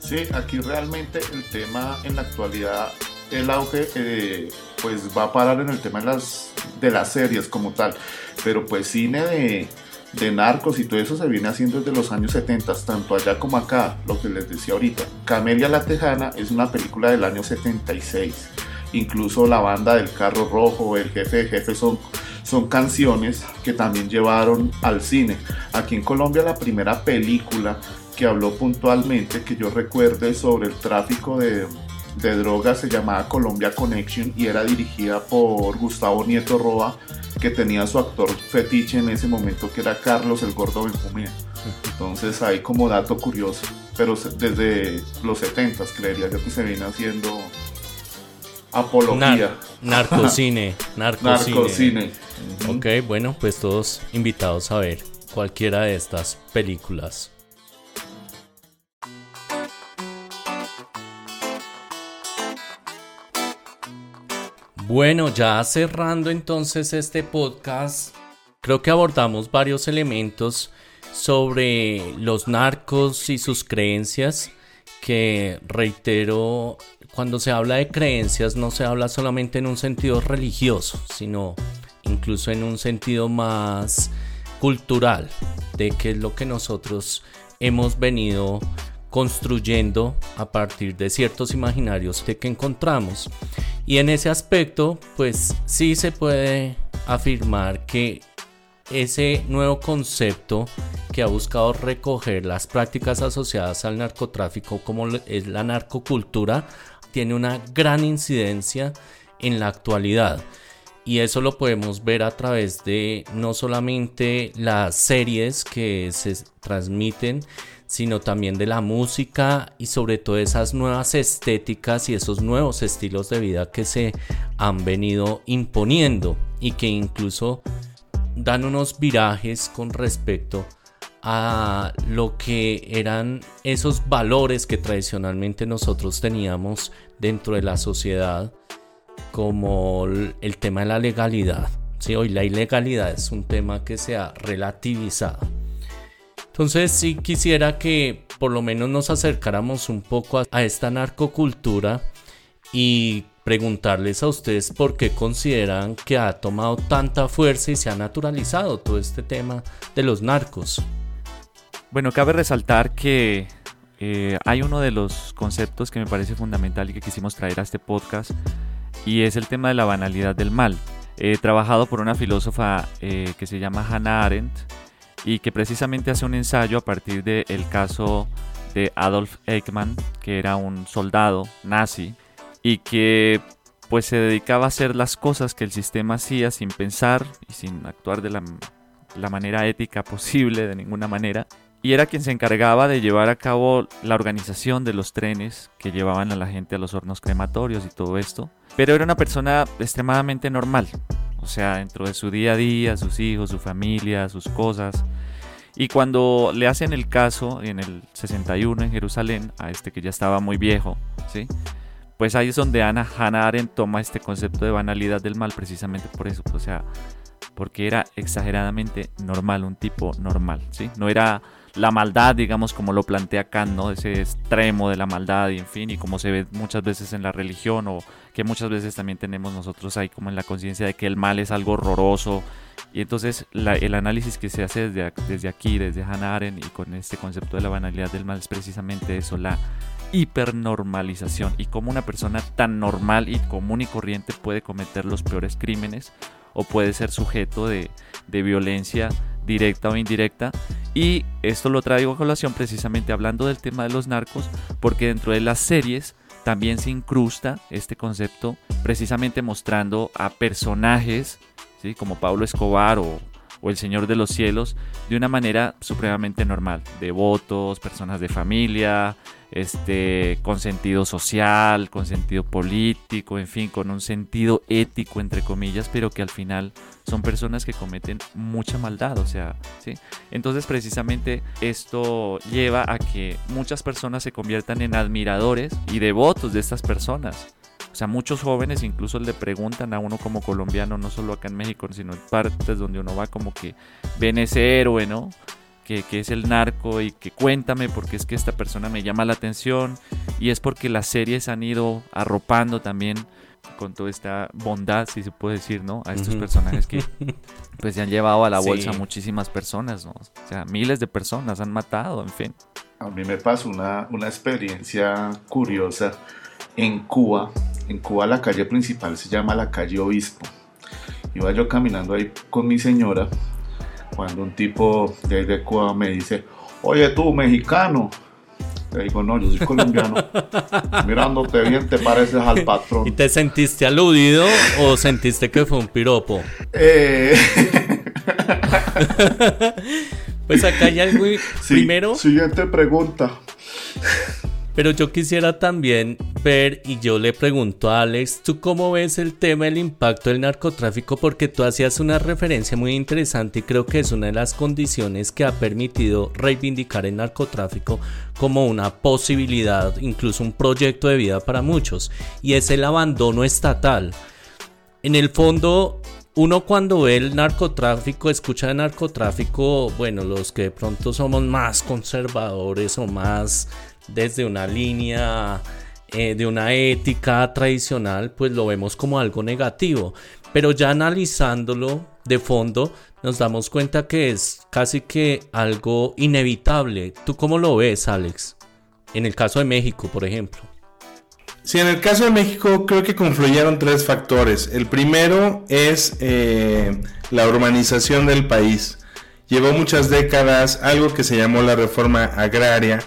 Sí, aquí realmente el tema en la actualidad, el auge, eh, pues va a parar en el tema de las, de las series como tal. Pero pues cine de, de narcos y todo eso se viene haciendo desde los años 70, tanto allá como acá, lo que les decía ahorita. Camelia la Tejana es una película del año 76. Incluso la banda del carro rojo, el jefe de jefe son son canciones que también llevaron al cine. Aquí en Colombia la primera película que habló puntualmente, que yo recuerde, sobre el tráfico de, de drogas se llamaba Colombia Connection y era dirigida por Gustavo Nieto Roa, que tenía su actor fetiche en ese momento, que era Carlos el Gordo Benjumea. Entonces ahí como dato curioso, pero desde los 70 creería que se viene haciendo apología. narcocine, *laughs* narcocine. narcocine. Ok, bueno, pues todos invitados a ver cualquiera de estas películas. Bueno, ya cerrando entonces este podcast, creo que abordamos varios elementos sobre los narcos y sus creencias, que reitero, cuando se habla de creencias no se habla solamente en un sentido religioso, sino incluso en un sentido más cultural, de qué es lo que nosotros hemos venido construyendo a partir de ciertos imaginarios que encontramos. Y en ese aspecto, pues sí se puede afirmar que ese nuevo concepto que ha buscado recoger las prácticas asociadas al narcotráfico como es la narcocultura tiene una gran incidencia en la actualidad y eso lo podemos ver a través de no solamente las series que se transmiten sino también de la música y sobre todo esas nuevas estéticas y esos nuevos estilos de vida que se han venido imponiendo y que incluso dan unos virajes con respecto a lo que eran esos valores que tradicionalmente nosotros teníamos dentro de la sociedad como el tema de la legalidad. Sí, hoy la ilegalidad es un tema que se ha relativizado. Entonces sí quisiera que por lo menos nos acercáramos un poco a, esta narcocultura y preguntarles a ustedes por qué consideran que ha tomado tanta fuerza y se ha naturalizado todo este tema de los narcos. Bueno, cabe resaltar que eh, hay uno de los conceptos que me parece fundamental y que quisimos traer a este podcast y es el tema de la banalidad del mal. Trabajado por una filósofa eh, que se llama Hannah Arendt y que precisamente hace un ensayo a partir del caso de Adolf Eichmann, que era un soldado nazi y que pues se dedicaba a hacer las cosas que el sistema hacía sin pensar y sin actuar de la, la manera ética *laughs* posible de ninguna manera. Y era quien se encargaba de llevar a cabo la organización de los trenes que llevaban a la gente a los hornos crematorios y todo esto. Pero era una persona extremadamente normal, o sea, dentro de su día a día, sus hijos, su familia, sus cosas. Y cuando le hacen el caso en el 61 en Jerusalén, a este que ya estaba muy viejo, ¿sí? Pues ahí es donde Ana Hannah Arendt toma este concepto de banalidad del mal precisamente por eso, o sea, porque era exageradamente normal, un tipo normal, ¿sí? No era la maldad, digamos, como lo plantea Kant, ¿no? Ese extremo de la maldad y en fin, y como se ve muchas veces en la religión o que muchas veces también tenemos nosotros ahí como en la conciencia de que el mal es algo horroroso. Y entonces el análisis que se hace desde, desde aquí, desde Hannah Arendt y con este concepto de la banalidad del mal es precisamente eso, la hipernormalización y cómo una persona tan normal y común y corriente puede cometer los peores crímenes o puede ser sujeto de, de violencia directa o indirecta. Y esto lo traigo a colación precisamente hablando del tema de los narcos, porque dentro de las series también se incrusta este concepto, precisamente mostrando a personajes, como Pablo Escobar o, o el Señor de los Cielos, de una manera supremamente normal, devotos, personas de familia, este, con sentido social, con sentido político, en fin, con un sentido ético, entre comillas, pero que al final son personas que cometen mucha maldad, o sea, ¿sí? Entonces precisamente esto lleva a que muchas personas se conviertan en admiradores y devotos de estas personas. O sea, muchos jóvenes incluso le preguntan a uno como colombiano, no solo acá en México, sino en partes donde uno va como que ven ese héroe, ¿no? que, es el narco y que cuéntame porque es que esta persona me llama la atención y es porque las series han ido arropando también con toda esta bondad, si se puede decir, ¿no? A estos personajes que *laughs* pues se han llevado a la bolsa muchísimas personas, ¿no? O sea, miles de personas han matado, en fin. A mí me pasó una, una experiencia curiosa en Cuba. En Cuba la calle principal se llama la calle Obispo. Iba yo caminando ahí con mi señora cuando un tipo de, de Cuba me dice, oye tú, mexicano, Le digo, no, yo soy colombiano. *laughs* Mirándote bien, te pareces al patrón. ¿Y te sentiste aludido o sentiste que fue un piropo? Eh... *laughs* pues acá hay algo primero. Siguiente pregunta. Pero yo quisiera también ver, y yo le pregunto a Alex, ¿tú cómo ves el tema del impacto del narcotráfico? Porque tú hacías una referencia muy interesante y creo que es una de las condiciones que ha permitido reivindicar el narcotráfico como una posibilidad, incluso un proyecto de vida para muchos, y es el abandono estatal. En el fondo, uno cuando ve el narcotráfico, escucha de narcotráfico, bueno, los que de pronto somos más conservadores o más desde una línea eh, de una ética tradicional, pues lo vemos como algo negativo. Pero ya analizándolo de fondo, nos damos cuenta que es casi que algo inevitable. ¿Tú cómo lo ves, Alex? En el caso de México, por ejemplo. Sí, en el caso de México creo que confluyeron tres factores. El primero es eh, la urbanización del país. Llevó muchas décadas algo que se llamó la reforma agraria,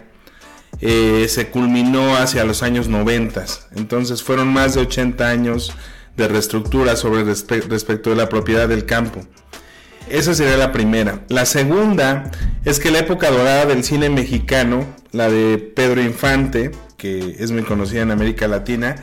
eh, se culminó hacia los años 90. Entonces fueron más de 80 años de reestructura sobre respecto de la propiedad del campo. Esa sería la primera. La segunda es que la época dorada del cine mexicano, la de Pedro Infante, que es muy conocida en América Latina,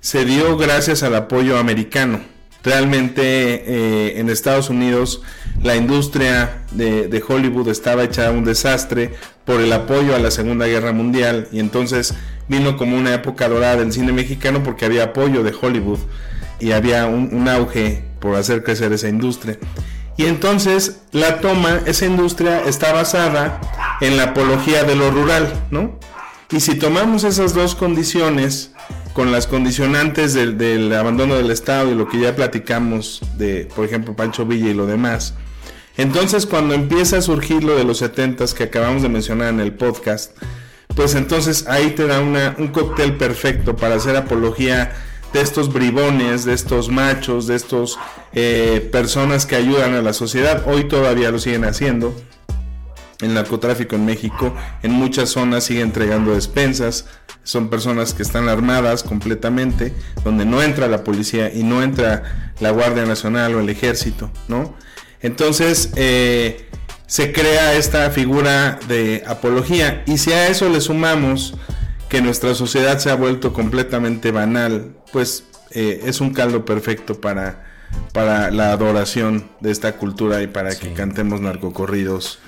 se dio gracias al apoyo americano. Realmente eh, en Estados Unidos la industria de, Hollywood estaba hecha un desastre por el apoyo a la Segunda Guerra Mundial y entonces vino como una época dorada del cine mexicano porque había apoyo de Hollywood y había un, auge por hacer crecer esa industria. Y entonces la toma, esa industria está basada en la apología de lo rural, ¿no? Y si tomamos esas dos condiciones, con las condicionantes del, abandono del Estado y lo que ya platicamos de, por ejemplo, Pancho Villa y lo demás. Entonces, cuando empieza a surgir lo de los 70 que acabamos de mencionar en el podcast, pues entonces ahí te da un cóctel perfecto para hacer apología de estos bribones, de estos machos, de estos eh, personas que ayudan a la sociedad. Hoy todavía lo siguen haciendo. El narcotráfico en México en muchas zonas sigue entregando despensas, son personas que están armadas completamente, donde no entra la policía y no entra la Guardia Nacional o el ejército, ¿no? Entonces eh, se crea esta figura de apología. Y si a eso le sumamos que nuestra sociedad se ha vuelto completamente banal, pues eh, es un caldo perfecto para, para la adoración de esta cultura y para que cantemos narcocorridos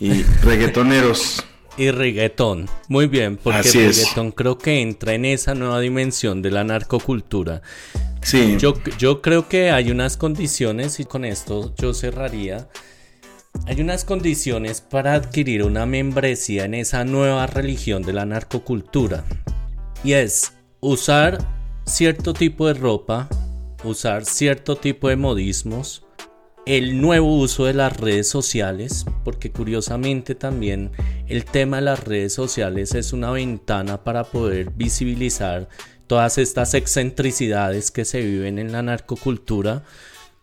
y reggaetoneros. *laughs* y reggaetón. Muy bien, porque el reggaetón creo que entra en esa nueva dimensión de la narcocultura. Sí. Yo, yo creo que hay unas condiciones, y con esto yo cerraría. Hay unas condiciones para adquirir una membresía en esa nueva religión de la narcocultura. Y es usar cierto tipo de ropa, usar cierto tipo de modismos, el nuevo uso de las redes sociales, porque curiosamente también el tema de las redes sociales es una ventana para poder visibilizar todas estas excentricidades que se viven en la narcocultura.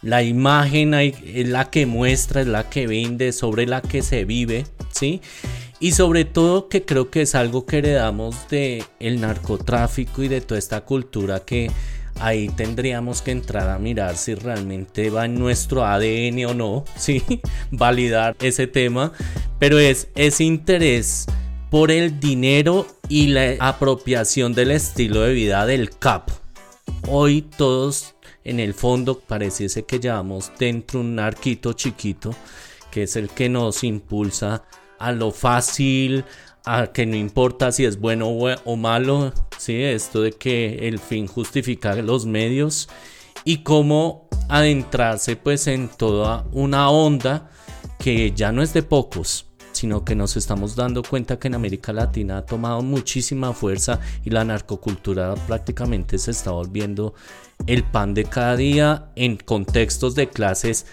La imagen es la que muestra, es la que vende, sobre la que se vive, ¿sí? Y sobre todo que creo que es algo que heredamos de el narcotráfico y de toda esta cultura que ahí tendríamos que entrar a mirar si realmente va en nuestro ADN o no, *laughs* ¿sí? validar ese tema, pero es ese interés por el dinero y la apropiación del estilo de vida del CAP. Hoy todos en el fondo pareciese que llevamos dentro un narquito chiquito que es el que nos impulsa a lo fácil, a que no importa si es bueno o malo, ¿sí? esto de que el fin justifica los medios y cómo adentrarse pues en toda una onda que ya no es de pocos, sino que nos estamos dando cuenta que en América Latina ha tomado muchísima fuerza y la narcocultura prácticamente se está volviendo el pan de cada día en contextos de clases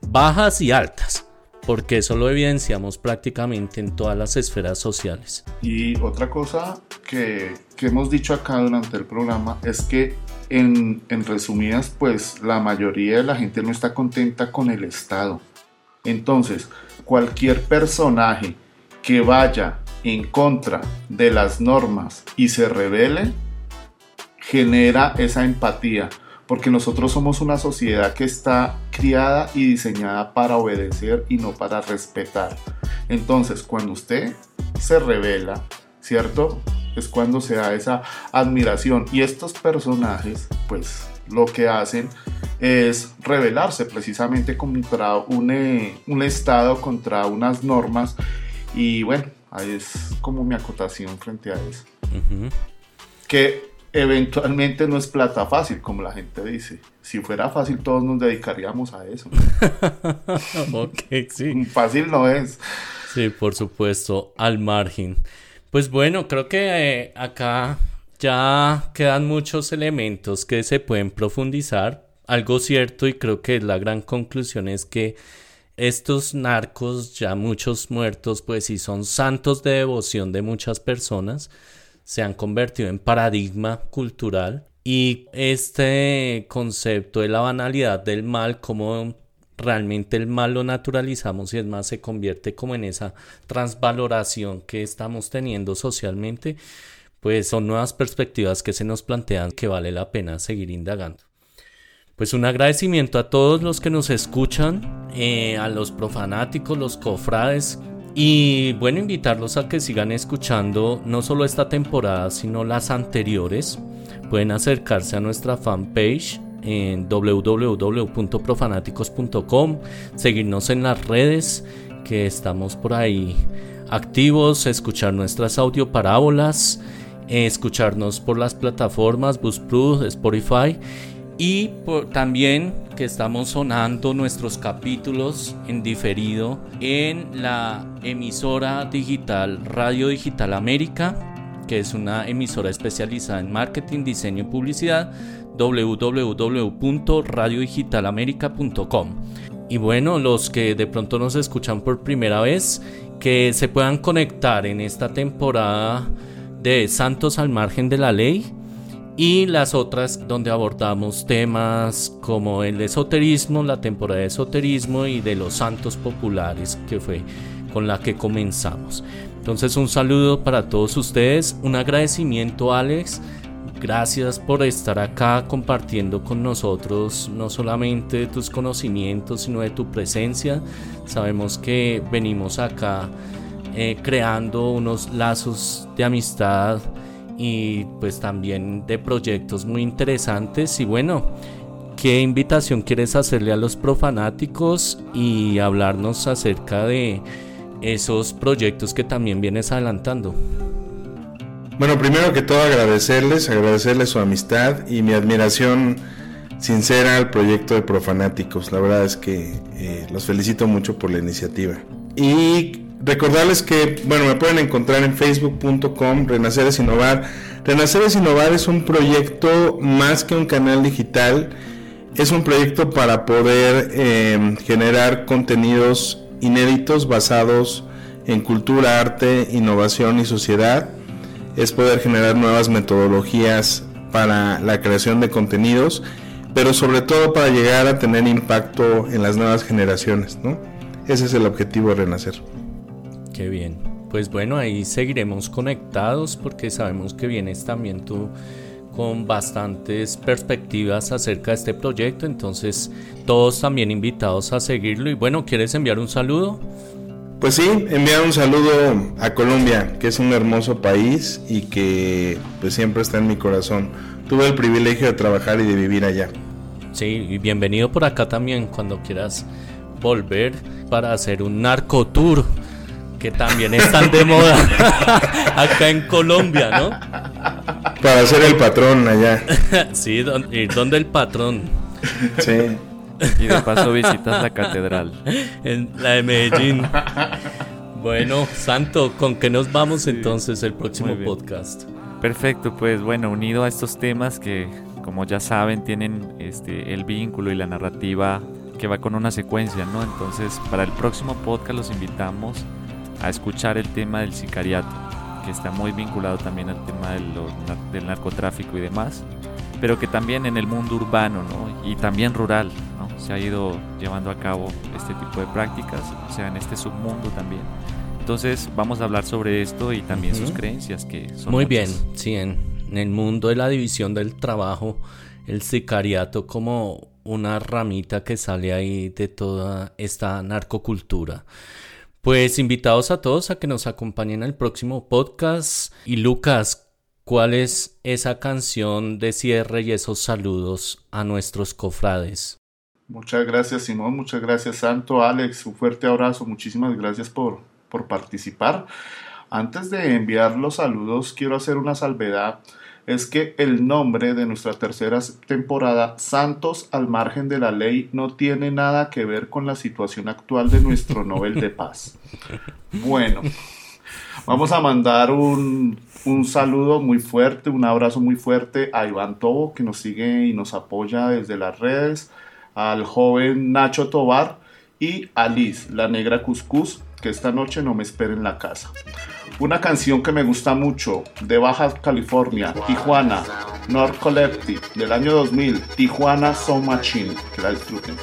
bajas y altas porque eso lo evidenciamos prácticamente en todas las esferas sociales. Y otra cosa que, hemos dicho acá durante el programa es que en, en, resumidas, pues la mayoría de la gente no está contenta con el Estado. Entonces, cualquier personaje que vaya en contra de las normas y se revele, genera esa empatía, porque nosotros somos una sociedad que está criada y diseñada para obedecer y no para respetar. Entonces, cuando usted se revela, ¿cierto? Es cuando se da esa admiración. Y estos personajes, pues, lo que hacen es rebelarse precisamente contra un, eh, un Estado, contra unas normas. Y bueno, ahí es como mi acotación frente a eso. Que eventualmente no es plata fácil, como la gente dice. Si fuera fácil, todos nos dedicaríamos a eso. *laughs* ok, sí. *laughs* Fácil no es. Sí, por supuesto, al margen. Pues bueno, creo que eh, acá ya quedan muchos elementos que se pueden profundizar. Algo cierto y creo que la gran conclusión es que estos narcos, ya muchos muertos, pues sí son santos de devoción de muchas personas, se han convertido en paradigma cultural y este concepto de la banalidad del mal, como realmente el mal lo naturalizamos y es más se convierte como en esa transvaloración que estamos teniendo socialmente, pues son nuevas perspectivas que se nos plantean que vale la pena seguir indagando. Pues un agradecimiento a todos los que nos escuchan, eh, a los profanáticos, los cofrades y bueno, invitarlos a que sigan escuchando no solo esta temporada, sino las anteriores. Pueden acercarse a nuestra fanpage en www.profanáticos.com, seguirnos en las redes que estamos por ahí activos, escuchar nuestras audio parábolas, escucharnos por las plataformas Buzzsprout, Spotify y también que estamos sonando nuestros capítulos en diferido en la emisora digital Radio Digital América, que es una emisora especializada en marketing, diseño y publicidad www.radiodigitalamerica.com. Y bueno, los que de pronto nos escuchan por primera vez, que se puedan conectar en esta temporada de Santos al margen de la ley y las otras donde abordamos temas como el esoterismo, la temporada de esoterismo y de los santos populares que fue con la que comenzamos. Entonces un saludo para todos ustedes, un agradecimiento Alex Gracias por estar acá compartiendo con nosotros no solamente de tus conocimientos, sino de tu presencia. Sabemos que venimos acá eh, creando unos lazos de amistad y pues también de proyectos muy interesantes. Y bueno, ¿qué invitación quieres hacerle a los profanáticos y hablarnos acerca de esos proyectos que también vienes adelantando? Bueno, primero que todo agradecerles, agradecerles su amistad y mi admiración sincera al proyecto de Profanáticos. La verdad es que eh, los felicito mucho por la iniciativa. Y recordarles que, bueno, me pueden encontrar en facebook.com, Renacer es Innovar. Renacer es Innovar es un proyecto más que un canal digital, es un proyecto para poder eh, generar contenidos inéditos basados en cultura, arte, innovación y sociedad es poder generar nuevas metodologías para la creación de contenidos, pero sobre todo para llegar a tener impacto en las nuevas generaciones, ¿no? Ese es el objetivo de Renacer. Qué bien. Pues bueno, ahí seguiremos conectados porque sabemos que vienes también tú con bastantes perspectivas acerca de este proyecto, entonces todos también invitados a seguirlo y bueno, ¿quieres enviar un saludo? Pues sí, enviar un saludo a Colombia, que es un hermoso país y que pues siempre está en mi corazón. Tuve el privilegio de trabajar y de vivir allá. Sí, y bienvenido por acá también cuando quieras volver para hacer un narco tour que también están de moda *laughs* acá en Colombia, ¿no? Para ser el patrón allá. *laughs* sí, ir donde el patrón. Sí. Y de paso visitas la catedral. En la de Medellín. Bueno, Santo, ¿con qué nos vamos entonces el próximo podcast? Perfecto, pues bueno, unido a estos temas que, como ya saben, tienen este, el vínculo y la narrativa que va con una secuencia, ¿no? Entonces, para el próximo podcast los invitamos a escuchar el tema del sicariato, que está muy vinculado también al tema del narcotráfico y demás, pero que también en el mundo urbano, ¿no? Y también rural, se ha ido llevando a cabo este tipo de prácticas, o sea, en este submundo también. Entonces vamos a hablar sobre esto y también sus creencias que son Muy bien, sí, en, el mundo de la división del trabajo, el sicariato como una ramita que sale ahí de toda esta narcocultura. Pues invitados a todos a que nos acompañen al próximo podcast. Y Lucas, ¿cuál es esa canción de cierre y esos saludos a nuestros cofrades? Muchas gracias Simón, muchas gracias Santo, Alex, un fuerte abrazo, muchísimas gracias por, por participar. Antes de enviar los saludos, quiero hacer una salvedad. Es que el nombre de nuestra tercera temporada, Santos al margen de la ley, no tiene nada que ver con la situación actual de nuestro *laughs* Nobel de Paz. Bueno, vamos a mandar un, un saludo muy fuerte, un abrazo muy fuerte a Iván Tobo, que nos sigue y nos apoya desde las redes al joven Nacho Tobar y a Liz, la negra Cuscus, que esta noche no me espera en la casa. Una canción que me gusta mucho, de Baja California, Tijuana, North Collective, del año 2000, Tijuana So Machine, que.